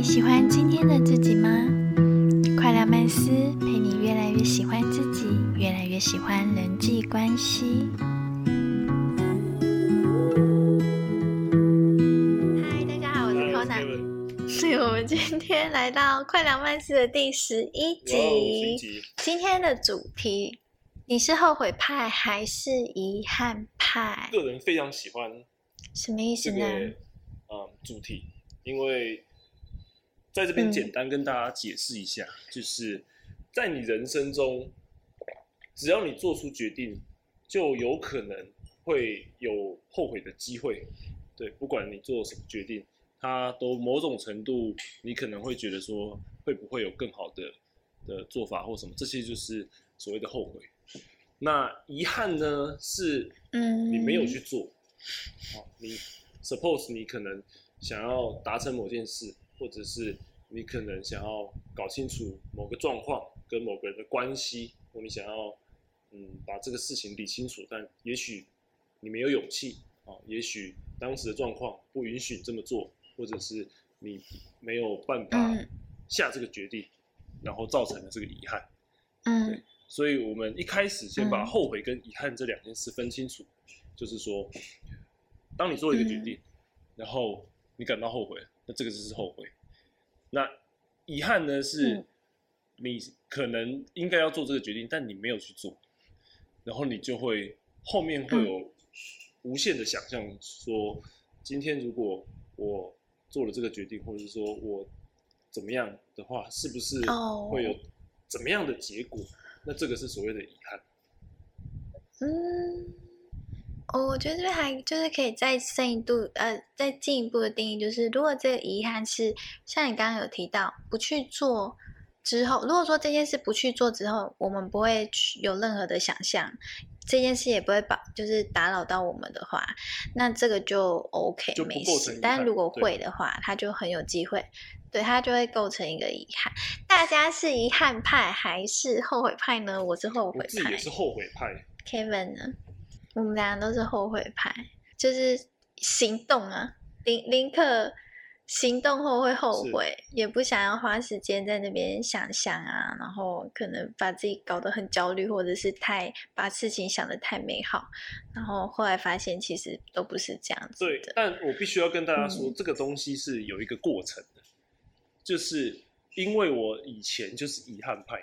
你喜欢今天的自己吗？快乐曼斯陪你越来越喜欢自己，越来越喜欢人际关系。嗨，大家好，我是 Kona。所以我们今天来到快乐曼斯的第十一集。今天的主题，你是后悔派还是遗憾派？个人非常喜欢。什么意思呢？嗯，主题，因为在这边简单跟大家解释一下，就是在你人生中，只要你做出决定，就有可能会有后悔的机会。对，不管你做什么决定，它都某种程度，你可能会觉得说，会不会有更好的的做法或什么？这些就是所谓的后悔。那遗憾呢，是嗯，你没有去做。好，你 suppose 你可能想要达成某件事，或者是你可能想要搞清楚某个状况跟某个人的关系，或你想要嗯把这个事情理清楚，但也许你没有勇气啊，也许当时的状况不允许你这么做，或者是你没有办法下这个决定，然后造成了这个遗憾。嗯，所以我们一开始先把后悔跟遗憾这两件事分清楚。就是说，当你做了一个决定，然后你感到后悔，那这个就是后悔。那遗憾呢？是你可能应该要做这个决定，但你没有去做，然后你就会后面会有无限的想象，说今天如果我做了这个决定，或者是说我怎么样的话，是不是会有怎么样的结果？那这个是所谓的遗憾。嗯。哦，我觉得这边还就是可以再深一度，呃，再进一步的定义，就是如果这个遗憾是像你刚刚有提到不去做之后，如果说这件事不去做之后，我们不会去有任何的想象，这件事也不会把就是打扰到我们的话，那这个就 OK 就没事。但如果会的话，它就很有机会，对它就会构成一个遗憾。大家是遗憾派还是后悔派呢？我是后悔派，也是后悔派。Kevin 呢？我们俩都是后悔派，就是行动啊，林林克行动后会后悔，也不想要花时间在那边想象啊，然后可能把自己搞得很焦虑，或者是太把事情想得太美好，然后后来发现其实都不是这样子对，但我必须要跟大家说，这个东西是有一个过程的，就是因为我以前就是遗憾派，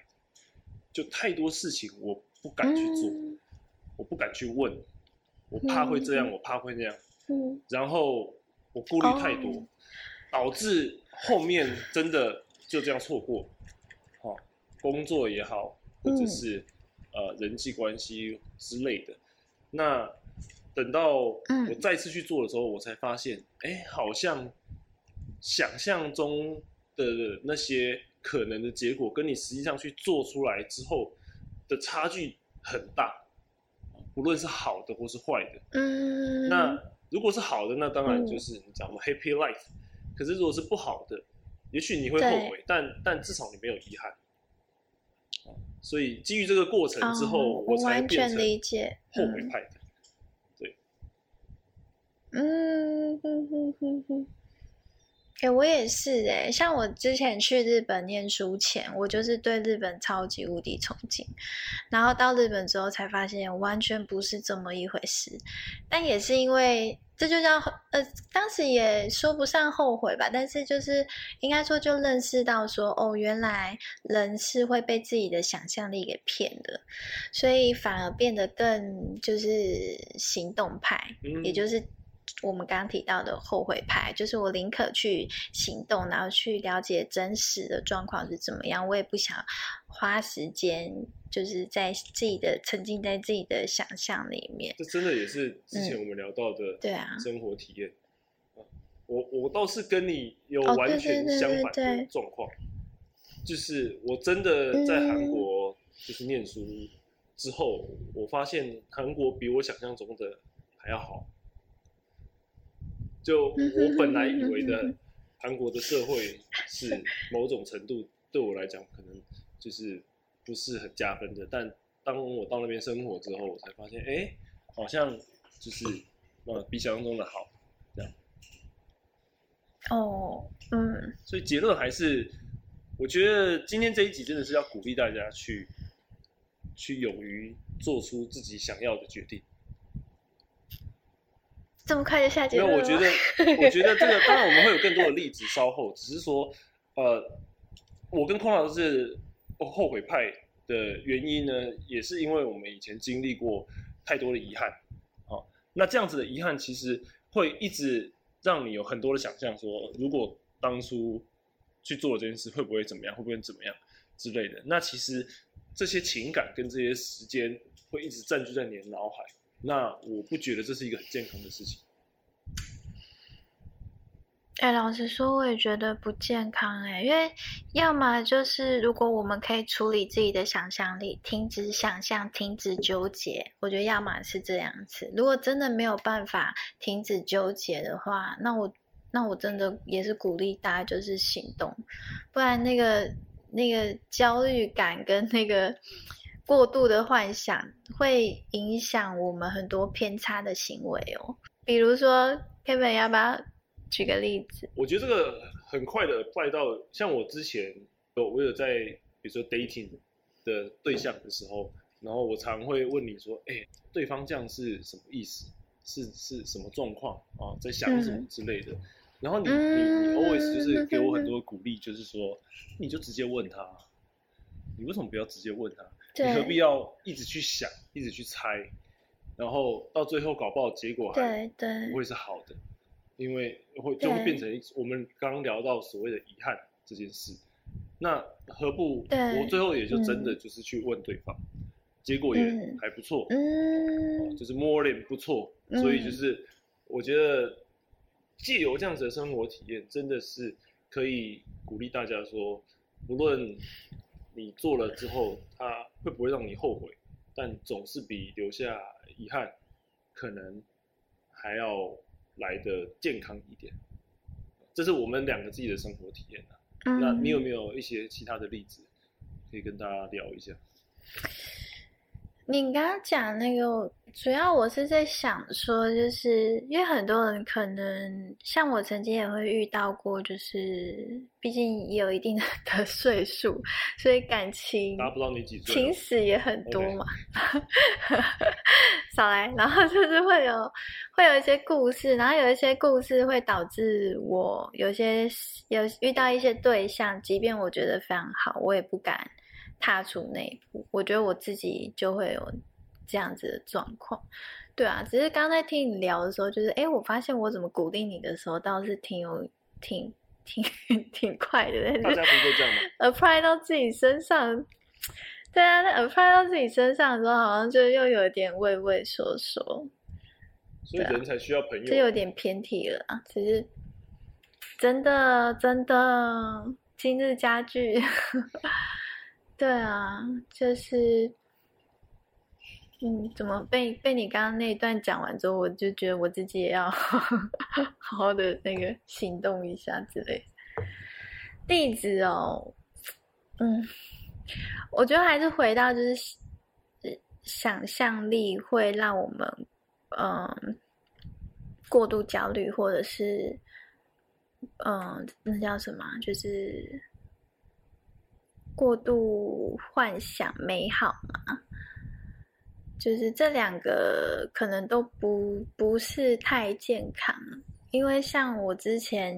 就太多事情我不敢去做。我不敢去问，我怕会这样，我怕会那样，嗯，然后我顾虑太多，导致后面真的就这样错过，好，工作也好，或者是呃人际关系之类的，那等到我再次去做的时候，我才发现，哎，好像想象中的那些可能的结果，跟你实际上去做出来之后的差距很大。无论是好的或是坏的，嗯，那如果是好的，那当然就是你讲的 happy life。可是如果是不好的，也许你会后悔，但但至少你没有遗憾。所以基于这个过程之后，我才变成后悔派的。对，嗯哼哼哼哼。哎，我也是哎，像我之前去日本念书前，我就是对日本超级无敌憧憬，然后到日本之后才发现完全不是这么一回事。但也是因为这就叫呃，当时也说不上后悔吧，但是就是应该说就认识到说，哦，原来人是会被自己的想象力给骗的，所以反而变得更就是行动派，也就是。我们刚刚提到的后悔派，就是我宁可去行动，然后去了解真实的状况是怎么样，我也不想花时间，就是在自己的沉浸在自己的想象里面。这真的也是之前我们聊到的，对啊，生活体验。我我倒是跟你有完全相反的状况，就是我真的在韩国就是念书之后，我发现韩国比我想象中的还要好。就我本来以为的韩国的社会是某种程度对我来讲可能就是不是很加分的，但当我到那边生活之后，我才发现，哎，好像就是呃比想象中的好这样。哦，嗯，所以结论还是，我觉得今天这一集真的是要鼓励大家去，去勇于做出自己想要的决定。这么快就下结论？有，我觉得，我觉得这个当然我们会有更多的例子，稍后只是说，呃，我跟空老师后悔派的原因呢，也是因为我们以前经历过太多的遗憾，好，那这样子的遗憾其实会一直让你有很多的想象，说如果当初去做了这件事，会不会怎么样？会不会怎么样之类的？那其实这些情感跟这些时间会一直占据在你的脑海。那我不觉得这是一个很健康的事情。哎，老实说，我也觉得不健康哎，因为要么就是如果我们可以处理自己的想象力，停止想象，停止纠结，我觉得要么是这样子。如果真的没有办法停止纠结的话，那我那我真的也是鼓励大家就是行动，不然那个那个焦虑感跟那个。过度的幻想会影响我们很多偏差的行为哦，比如说 Kevin 要不要举个例子？我觉得这个很快的快到，像我之前有我有在比如说 dating 的对象的时候，然后我常会问你说，哎，对方这样是什么意思？是是什么状况啊？在想什么之类的？然后你你你 always 就是给我很多鼓励，就是说你就直接问他，你为什么不要直接问他？你何必要一直去想，一直去猜，然后到最后搞不好结果还不会是好的，因为会就会变成我们刚刚聊到所谓的遗憾这件事。那何不我最后也就真的就是去问对方，结果也还不错，嗯，就是 more than 不错。所以就是我觉得借由这样子的生活体验，真的是可以鼓励大家说，不论。你做了之后，它会不会让你后悔？但总是比留下遗憾，可能还要来的健康一点。这是我们两个自己的生活体验啊。那你有没有一些其他的例子可以跟大家聊一下？你刚刚讲那个，主要我是在想说，就是因为很多人可能像我曾经也会遇到过，就是毕竟也有一定的的岁数，所以感情达不到你几岁，情史也很多嘛。少来，然后就是会有会有一些故事，然后有一些故事会导致我有些有遇到一些对象，即便我觉得非常好，我也不敢。踏出那一步，我觉得我自己就会有这样子的状况，对啊。只是刚才听你聊的时候，就是哎，我发现我怎么鼓励你的时候，倒是挺有、挺、挺、挺快的。大家不会这样吗？apply 到自己身上，对啊，apply 到自己身上的时候，好像就又有点畏畏缩缩。所以人才需要朋友，这有点偏题了啊。其实真的真的，今日家具。对啊，就是，嗯，怎么被被你刚刚那一段讲完之后，我就觉得我自己也要 好好的那个行动一下之类。例子哦，嗯，我觉得还是回到就是想象力会让我们嗯过度焦虑，或者是嗯那叫什么，就是。过度幻想美好嘛，就是这两个可能都不不是太健康，因为像我之前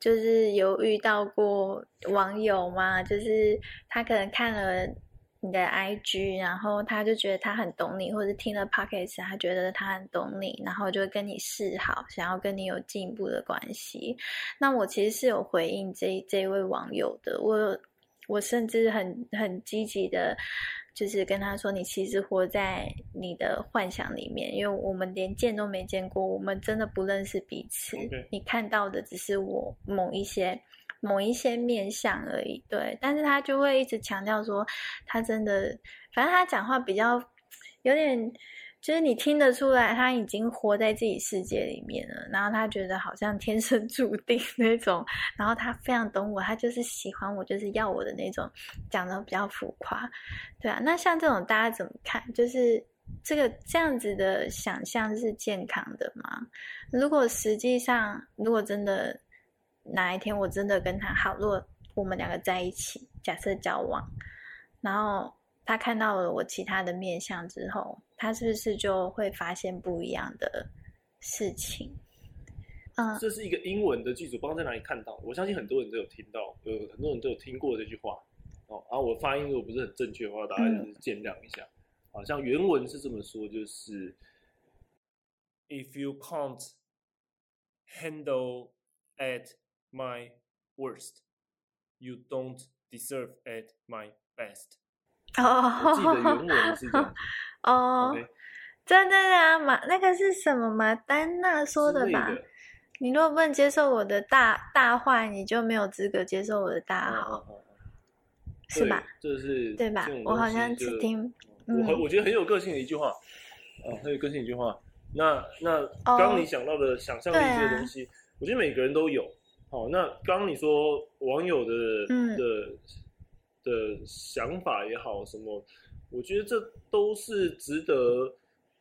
就是有遇到过网友嘛，就是他可能看了你的 IG，然后他就觉得他很懂你，或者听了 Podcast，他觉得他很懂你，然后就跟你示好，想要跟你有进一步的关系。那我其实是有回应这这位网友的，我。我甚至很很积极的，就是跟他说：“你其实活在你的幻想里面，因为我们连见都没见过，我们真的不认识彼此。你看到的只是我某一些某一些面相而已。”对，但是他就会一直强调说，他真的，反正他讲话比较有点。就是你听得出来，他已经活在自己世界里面了，然后他觉得好像天生注定 那种，然后他非常懂我，他就是喜欢我，就是要我的那种，讲的比较浮夸，对啊。那像这种大家怎么看？就是这个这样子的想象是健康的吗？如果实际上，如果真的哪一天我真的跟他好，如果我们两个在一起，假设交往，然后他看到了我其他的面相之后，他是不是就会发现不一样的事情？嗯，这是一个英文的句子，不知道在哪里看到，我相信很多人都有听到，有很多人都有听过这句话哦。然后我发音如果不是很正确的话，大家就是见谅一下。好像原文是这么说，就是 If you can't handle at my worst, you don't deserve at my best。哦，我记得原文是这样。哦真的啊，马那个是什么马丹娜说的吧？的你如果不能接受我的大大坏，你就没有资格接受我的大好，是吧？对？这是对吧？我好像只听，我我觉得很有个性的一句话，啊，很有个性一句话。那那哦刚刚你想到的想象力这个东西，我觉得每个人都有。好，那刚刚你说网友的、嗯的的想法也好，什么，我觉得这都是值得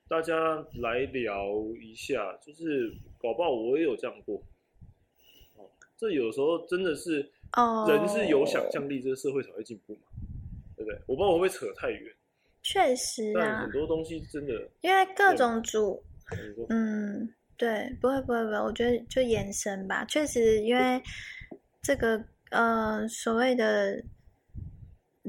大家来聊一下。就是搞不好我也有这样过。哦，这有时候真的是哦，人是有想象力，这个社会才会进步嘛，对不对？我不知道会不会扯太远，确实啊但很，多东西真的，因为各种主，嗯，对，不会不会不会，我觉得就延伸吧，确实，因为这个呃所谓的。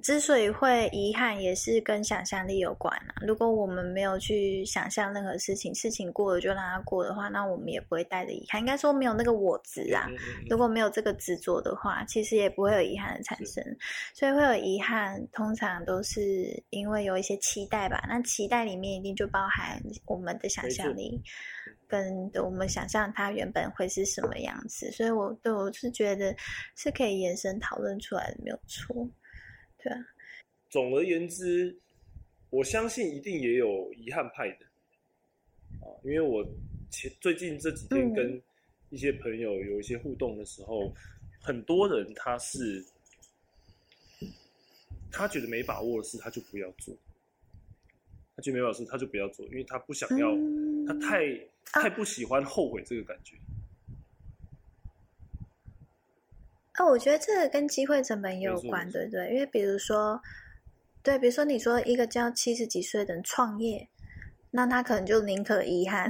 之所以会遗憾，也是跟想象力有关啊。如果我们没有去想象任何事情，事情过了就让它过的话，那我们也不会带着遗憾。应该说没有那个我执啊。如果没有这个执着的话，其实也不会有遗憾的产生。所以会有遗憾，通常都是因为有一些期待吧。那期待里面一定就包含我们的想象力，跟我们想象它原本会是什么样子。所以我对我是觉得是可以延伸讨论出来的，没有错。对啊，总而言之，我相信一定也有遗憾派的。啊，因为我前最近这几天嗯。跟一些朋友有一些互动的时候，很多人他是他觉得没把握的事，他就不要做；他觉得没把握的事，他就不要做，因为他不想要，嗯。他太啊。太不喜欢后悔这个感觉。哦，我觉得这个跟机会成本也有关，对不对？因为比如说，对，比如说你说一个叫七十几岁的人创业，那他可能就宁可遗憾，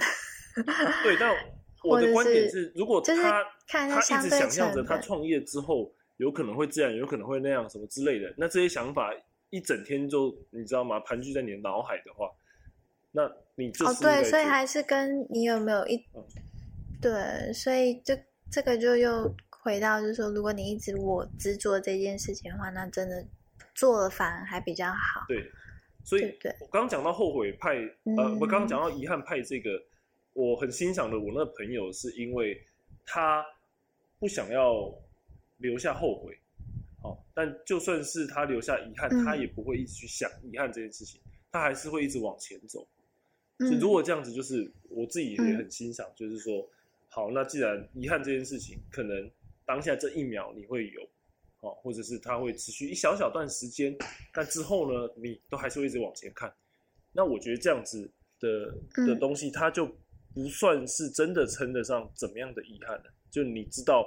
对，但 我的观点是，如果就是他看他一直想象着他创业之后有可能会这样，有可能会那样，什么之类的，那这些想法一整天就你知道吗？盘踞在你的脑海的话，那你这哦，是对，所以做还是跟你有没有一嗯，对，所以这这个就又回到，就是说，如果你一直我执着这件事情的话，那真的做了反而还比较好。对，所以对对我刚刚讲到后悔派，呃，嗯我刚刚讲到遗憾派这个，我很欣赏的我那个朋友，是因为他不想要留下后悔，好、但就算是他留下遗憾，嗯他也不会一直去想遗憾这件事情，他还是会一直往前走。嗯所以如果这样子，就是我自己也很欣赏，就是说，好，那既然遗憾这件事情，可能当下这一秒你会有，哦，或者是它会持续一小小段时间，但之后呢，你都还是会一直往前看。那我觉得这样子的的嗯东西，它就不算是真的称得上怎么样的遗憾了。就你知道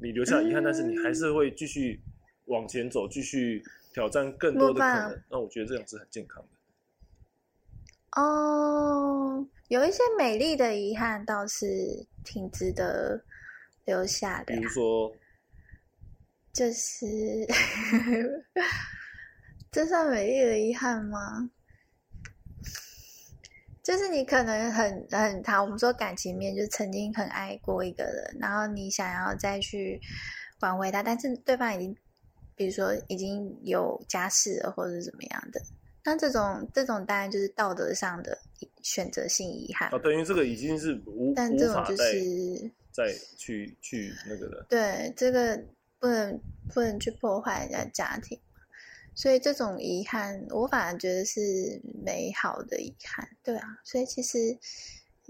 你留下遗憾，但是你还是会继续往前走，继续挑战更多的可能。那我觉得这样是很健康的。哦，有一些美丽的遗憾倒是挺值得留下的呀比如。说，就是，这算美丽的遗憾吗？就是你可能很很好，我们说感情面，就曾经很爱过一个人，然后你想要再去挽回他，但是对方已经，比如说已经有家室了，或者是怎么样的，那这种这种当然就是道德上的选择性遗憾啊，，等于这个已经是无但这种就是再去去那个的。对，这个不能不能去破坏人家家庭，所以这种遗憾，我反而觉得是美好的遗憾，对啊，所以其实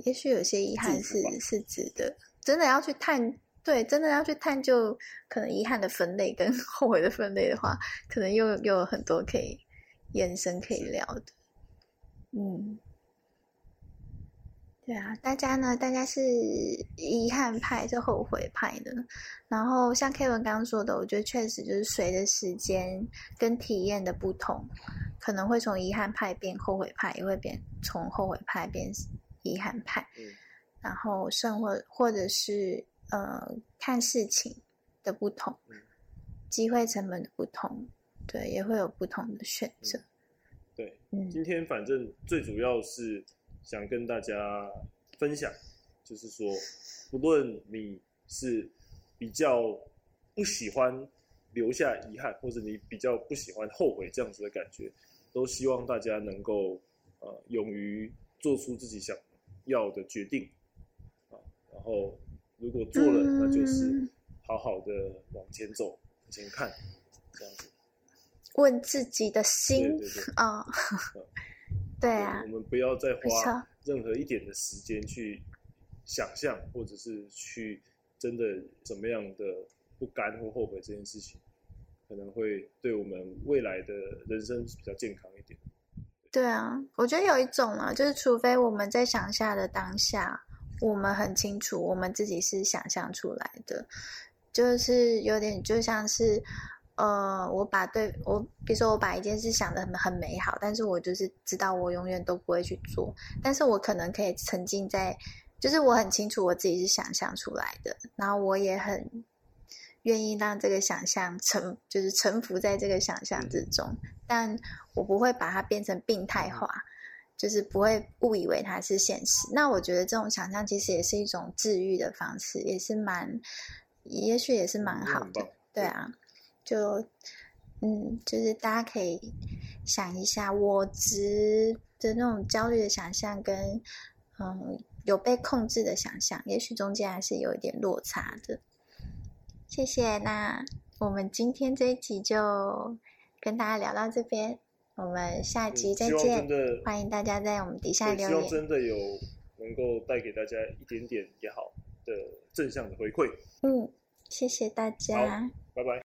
也许有些遗憾是是值得，真的要去探，对，真的要去探究可能遗憾的分类跟 后悔的分类的话，可能又又有很多可以延伸可以聊的，嗯，对啊，大家呢？大家是遗憾派，是后悔派的。然后像 Kevin 刚刚说的，我觉得确实就是随着时间跟体验的不同，可能会从遗憾派变后悔派，也会变从后悔派变遗憾派。嗯，然后甚或或者是呃看事情的不同，嗯机会成本的不同，对，也会有不同的选择。对，嗯今天反正最主要是想跟大家分享，就是说，不论你是比较不喜欢留下遗憾，或者你比较不喜欢后悔这样子的感觉，都希望大家能够呃勇于做出自己想要的决定啊，然后如果做了，那就是嗯好好的往前走，往前看，这样子。问自己的对心对对。啊、对啊我，们不要再花任何一点的时间去想象，或者是去真的怎么样的不甘或后悔这件事情，可能会对我们未来的人生比较健康一点。对啊，我觉得有一种啊，就是除非我们在想下的当下，我们很清楚我们自己是想象出来的，就是有点就像是，呃，我把对我，比如说我把一件事想的很很美好，但是我就是知道我永远都不会去做，但是我可能可以沉浸在，就是我很清楚我自己是想象出来的，然后我也很愿意让这个想象沉，就是沉浮在这个想象之中，但我不会把它变成病态化，就是不会误以为它是现实。那我觉得这种想象其实也是一种治愈的方式，也是蛮，也许也是蛮好的。对啊，就嗯，就是大家可以想一下，我值的那种焦虑的想象跟嗯有被控制的想象，也许中间还是有一点落差的。谢谢，那我们今天这一集就跟大家聊到这边，我们下集再见欢迎大家在我们底下对，希望留言。真的有能够带给大家一点点也好的正向的回馈。嗯，谢谢大家。拜拜。